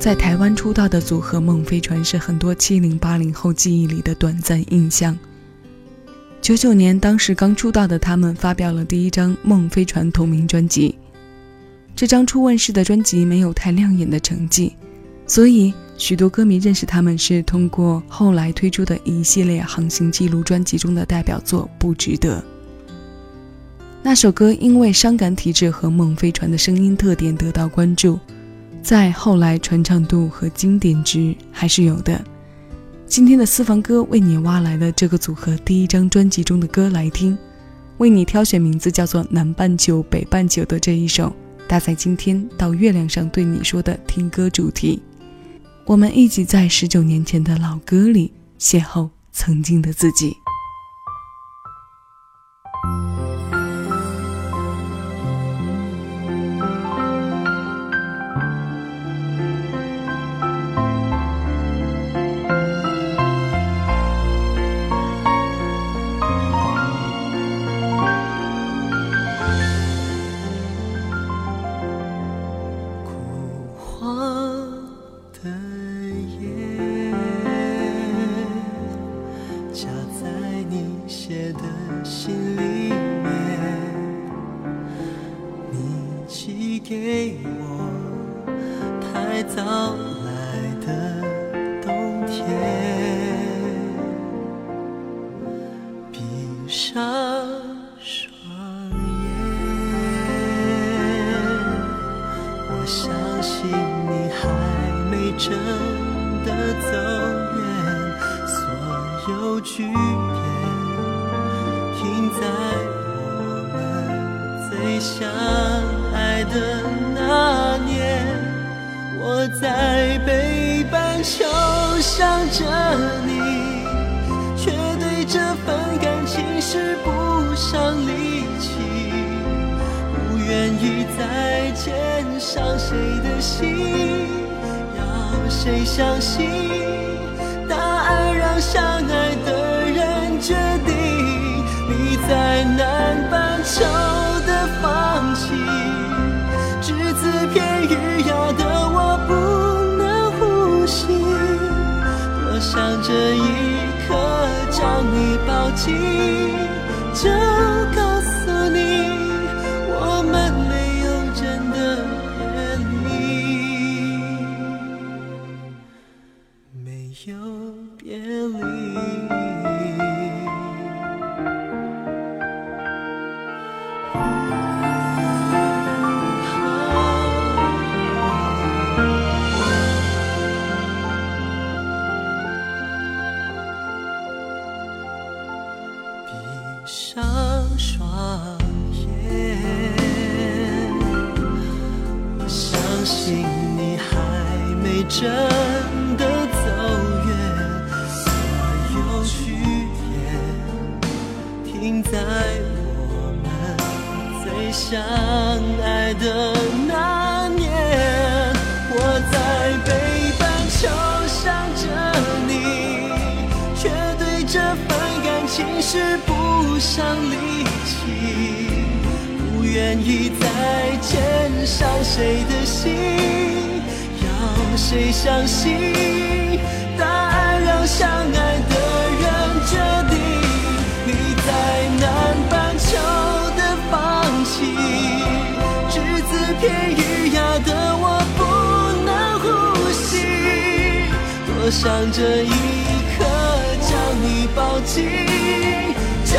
在台湾出道的组合梦飞船是很多七零八零后记忆里的短暂印象。九九年，当时刚出道的他们发表了第一张《梦飞船》同名专辑。这张初问世的专辑没有太亮眼的成绩，所以许多歌迷认识他们是通过后来推出的一系列航行记录专辑中的代表作《不值得》。那首歌因为伤感体质和梦飞船的声音特点得到关注，在后来传唱度和经典值还是有的。今天的私房歌为你挖来了这个组合第一张专辑中的歌来听，为你挑选名字叫做《南半球北半球》的这一首。搭在今天到月亮上对你说的听歌主题，我们一起在十九年前的老歌里邂逅曾经的自己。真的走远，所有句点停在我们最相爱的那年，我在北半球想着你，却对这份感情使不上力气，不愿意再牵上谁的心，谁相信？答案让相爱的人决定，你在南半球。放弃，只字片语咬得我不能呼吸。多想这一刻将你抱紧，就份感情使不上力气，不愿意再牵上谁的心。要谁相信？答案让相爱的人决定。你在南半球的放弃，只字片语压得我不能呼吸。多想这一抱紧，就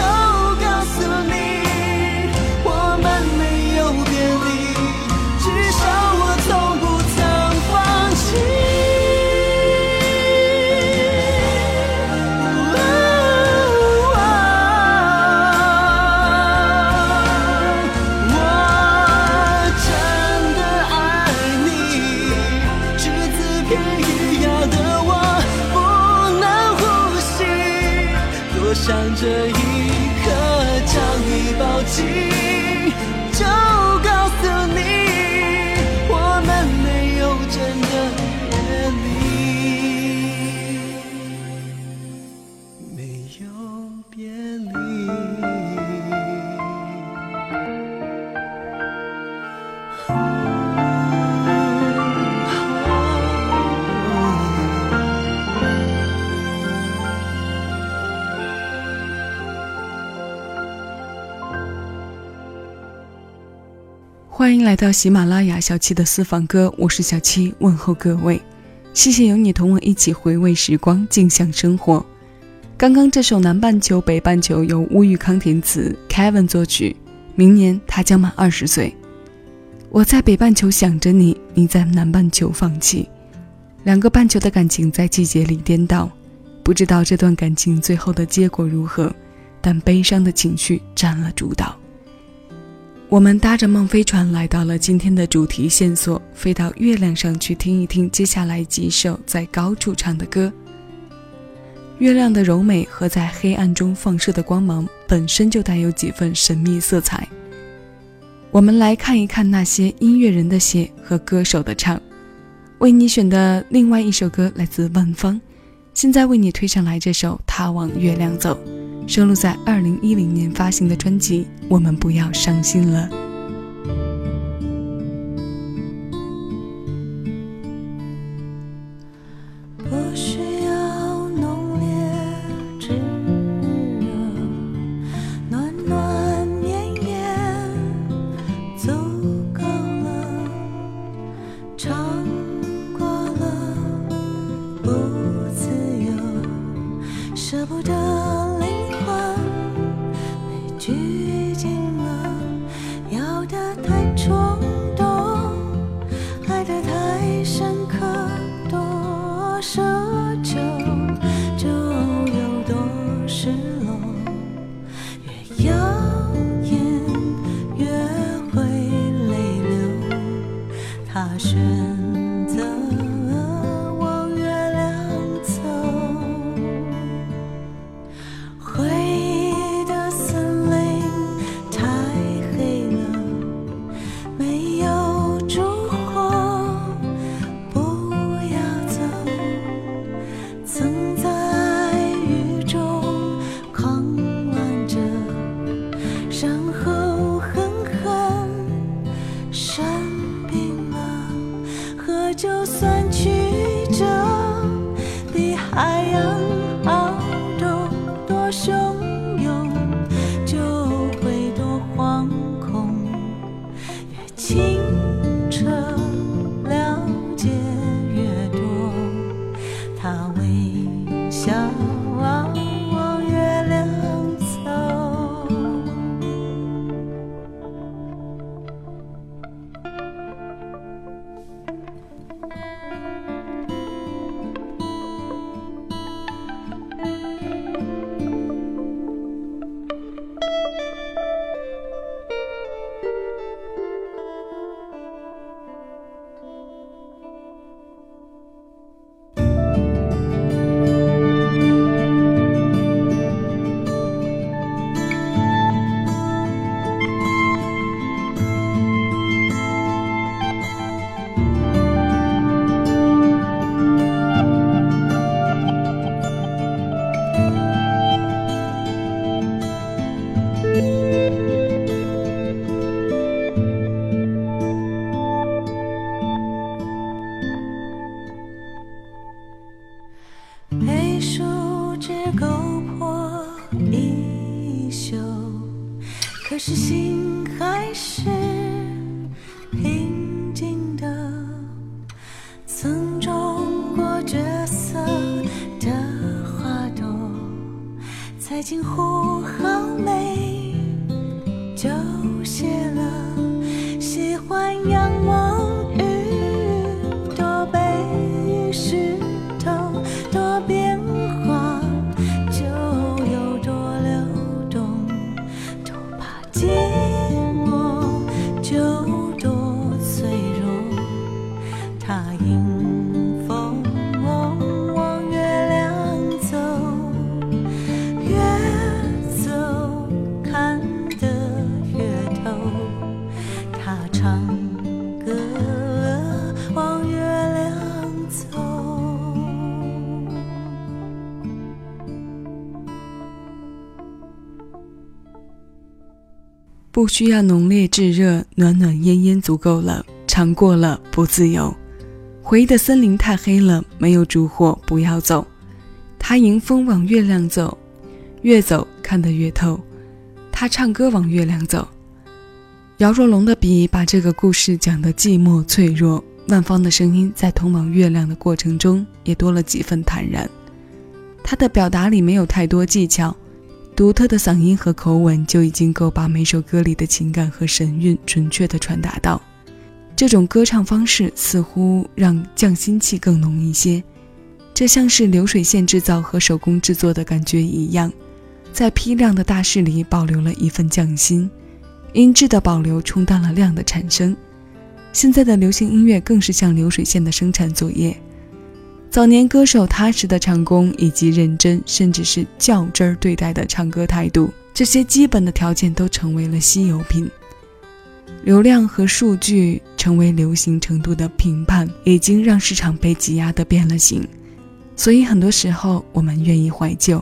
到喜马拉雅小七的私房歌，我是小七，问候各位，谢谢有你同我一起回味时光，静享生活。刚刚这首《南半球北半球》由乌玉康填词，Kevin 作曲。明年他将满二十岁。我在北半球想着你，你在南半球放弃，两个半球的感情在季节里颠倒，不知道这段感情最后的结果如何，但悲伤的情绪占了主导。我们搭着梦飞船来到了今天的主题线索，飞到月亮上去听一听接下来几首在高处唱的歌。月亮的柔美和在黑暗中放射的光芒本身就带有几分神秘色彩。我们来看一看那些音乐人的写和歌手的唱。为你选的另外一首歌来自万芳，现在为你推上来这首《他往月亮走》。收录在二零一零年发行的专辑《我们不要伤心了》。不得。情。可是心还是不需要浓烈炙热，暖暖烟烟足够了。尝过了不自由，回忆的森林太黑了，没有烛火不要走。他迎风往月亮走，越走看得越透。他唱歌往月亮走，姚若龙的笔把这个故事讲得寂寞脆弱，万芳的声音在通往月亮的过程中也多了几分坦然。他的表达里没有太多技巧，独特的嗓音和口吻就已经够把每首歌里的情感和神韵准确地传达到。这种歌唱方式似乎让匠心气更浓一些，这像是流水线制造和手工制作的感觉一样，在批量的大势里保留了一份匠心。音质的保留冲淡了量的产生。现在的流行音乐更是像流水线的生产作业。早年歌手踏实的唱功以及认真甚至是较真儿对待的唱歌态度，这些基本的条件都成为了稀有品。流量和数据成为流行程度的评判，已经让市场被挤压的变了形。所以很多时候，我们愿意怀旧，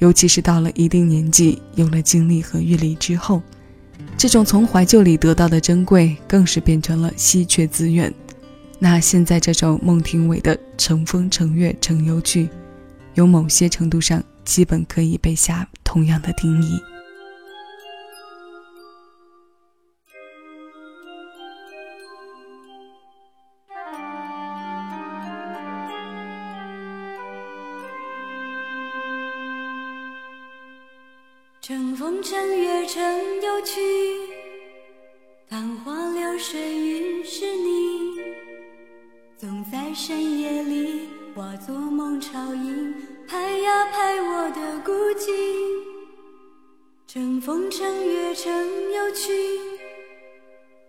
尤其是到了一定年纪，有了经历和阅历之后。这种从怀旧里得到的珍贵，更是变成了稀缺资源。那现在这首孟庭苇的《乘风乘月乘忧惧》，有某些程度上，基本可以被下同样的定义。孤寂。乘风乘月乘忧去，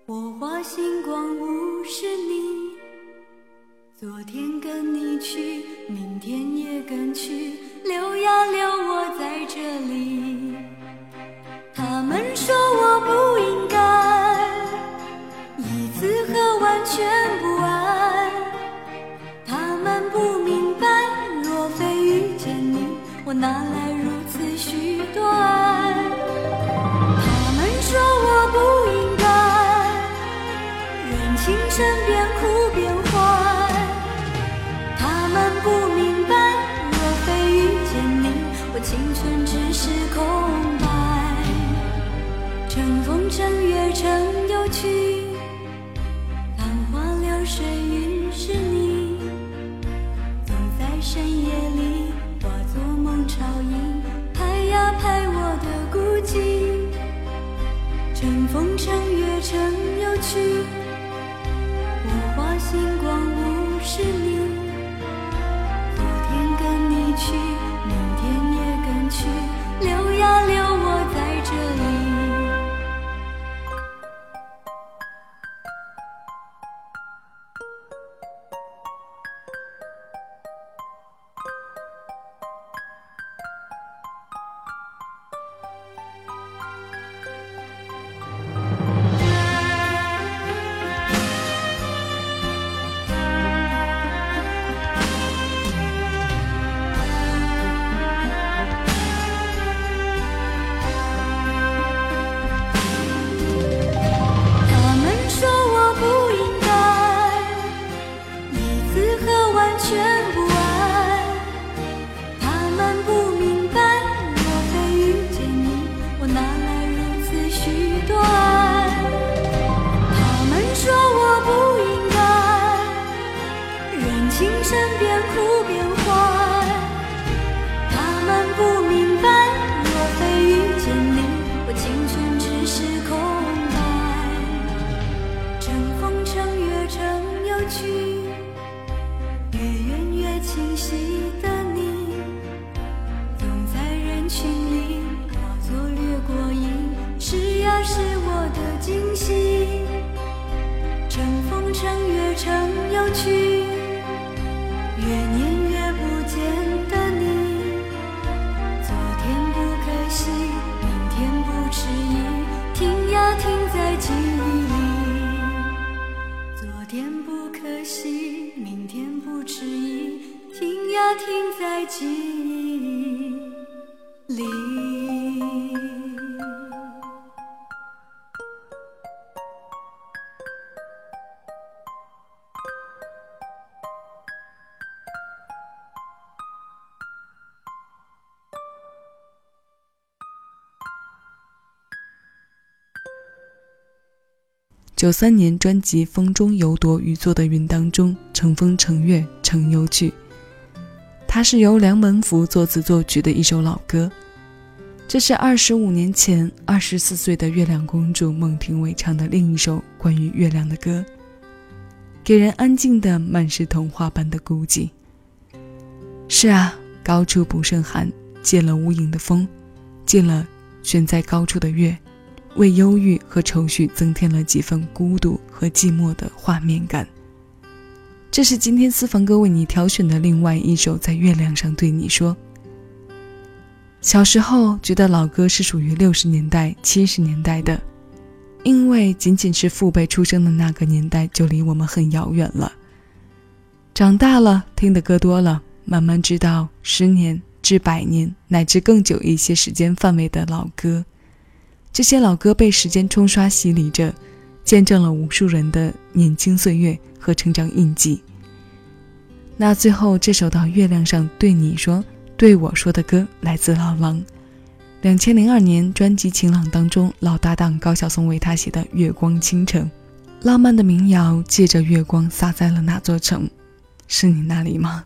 火花星光无是你。昨天跟你去，明天也跟去，留呀留我在这里。他们说我不应该一次喝完全部爱，他们不明白，若非遇见你，我哪来月停呀停在记忆里。九三年专辑《风中有朵雨做的云》当中，乘风乘月乘忧去。它是由梁文福作词作曲的一首老歌。这是二十五年前二十四岁的月亮公主孟庭苇唱的另一首关于月亮的歌，给人安静的、满是童话般的孤寂。是啊，高处不胜寒，借了无影的风，借了悬在高处的月，为忧郁和愁绪增添了几分孤独和寂寞的画面感。这是今天私房哥为你挑选的另外一首《在月亮上对你说》。小时候觉得老歌是属于六十年代、七十年代的，因为仅仅是父辈出生的那个年代就离我们很遥远了。长大了，听的歌多了，慢慢知道十年至百年乃至更久一些时间范围的老歌，这些老歌被时间冲刷洗礼着，见证了无数人的年轻岁月和成长印记。那最后这首到月亮上对你说。对我说的歌来自老狼，两千零二年专辑《晴朗》当中，老搭档高晓松为他写的《月光倾城》，浪漫的民谣，借着月光洒在了那座城，是你那里吗？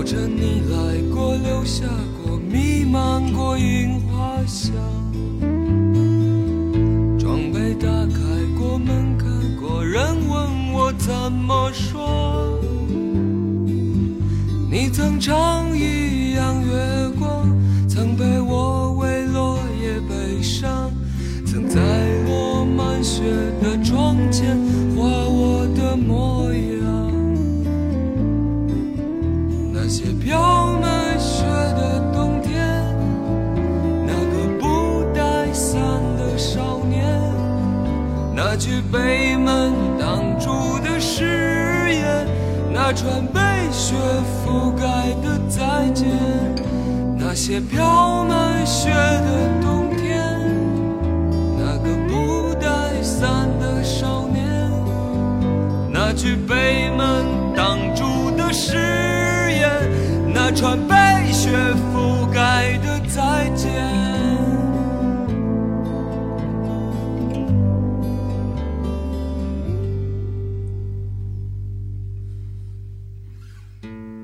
早晨你来过，留下过，弥漫过樱花香。装备打开过门，看过人，问我怎么说。你曾唱一样月光，曾陪我为落叶悲伤，曾在落满雪的窗前画我的模样。那句被门挡住的誓言，那串被雪覆盖的再见，那些飘满雪的冬天，那个不带伞的少年，那句被门挡住的誓言，那串被雪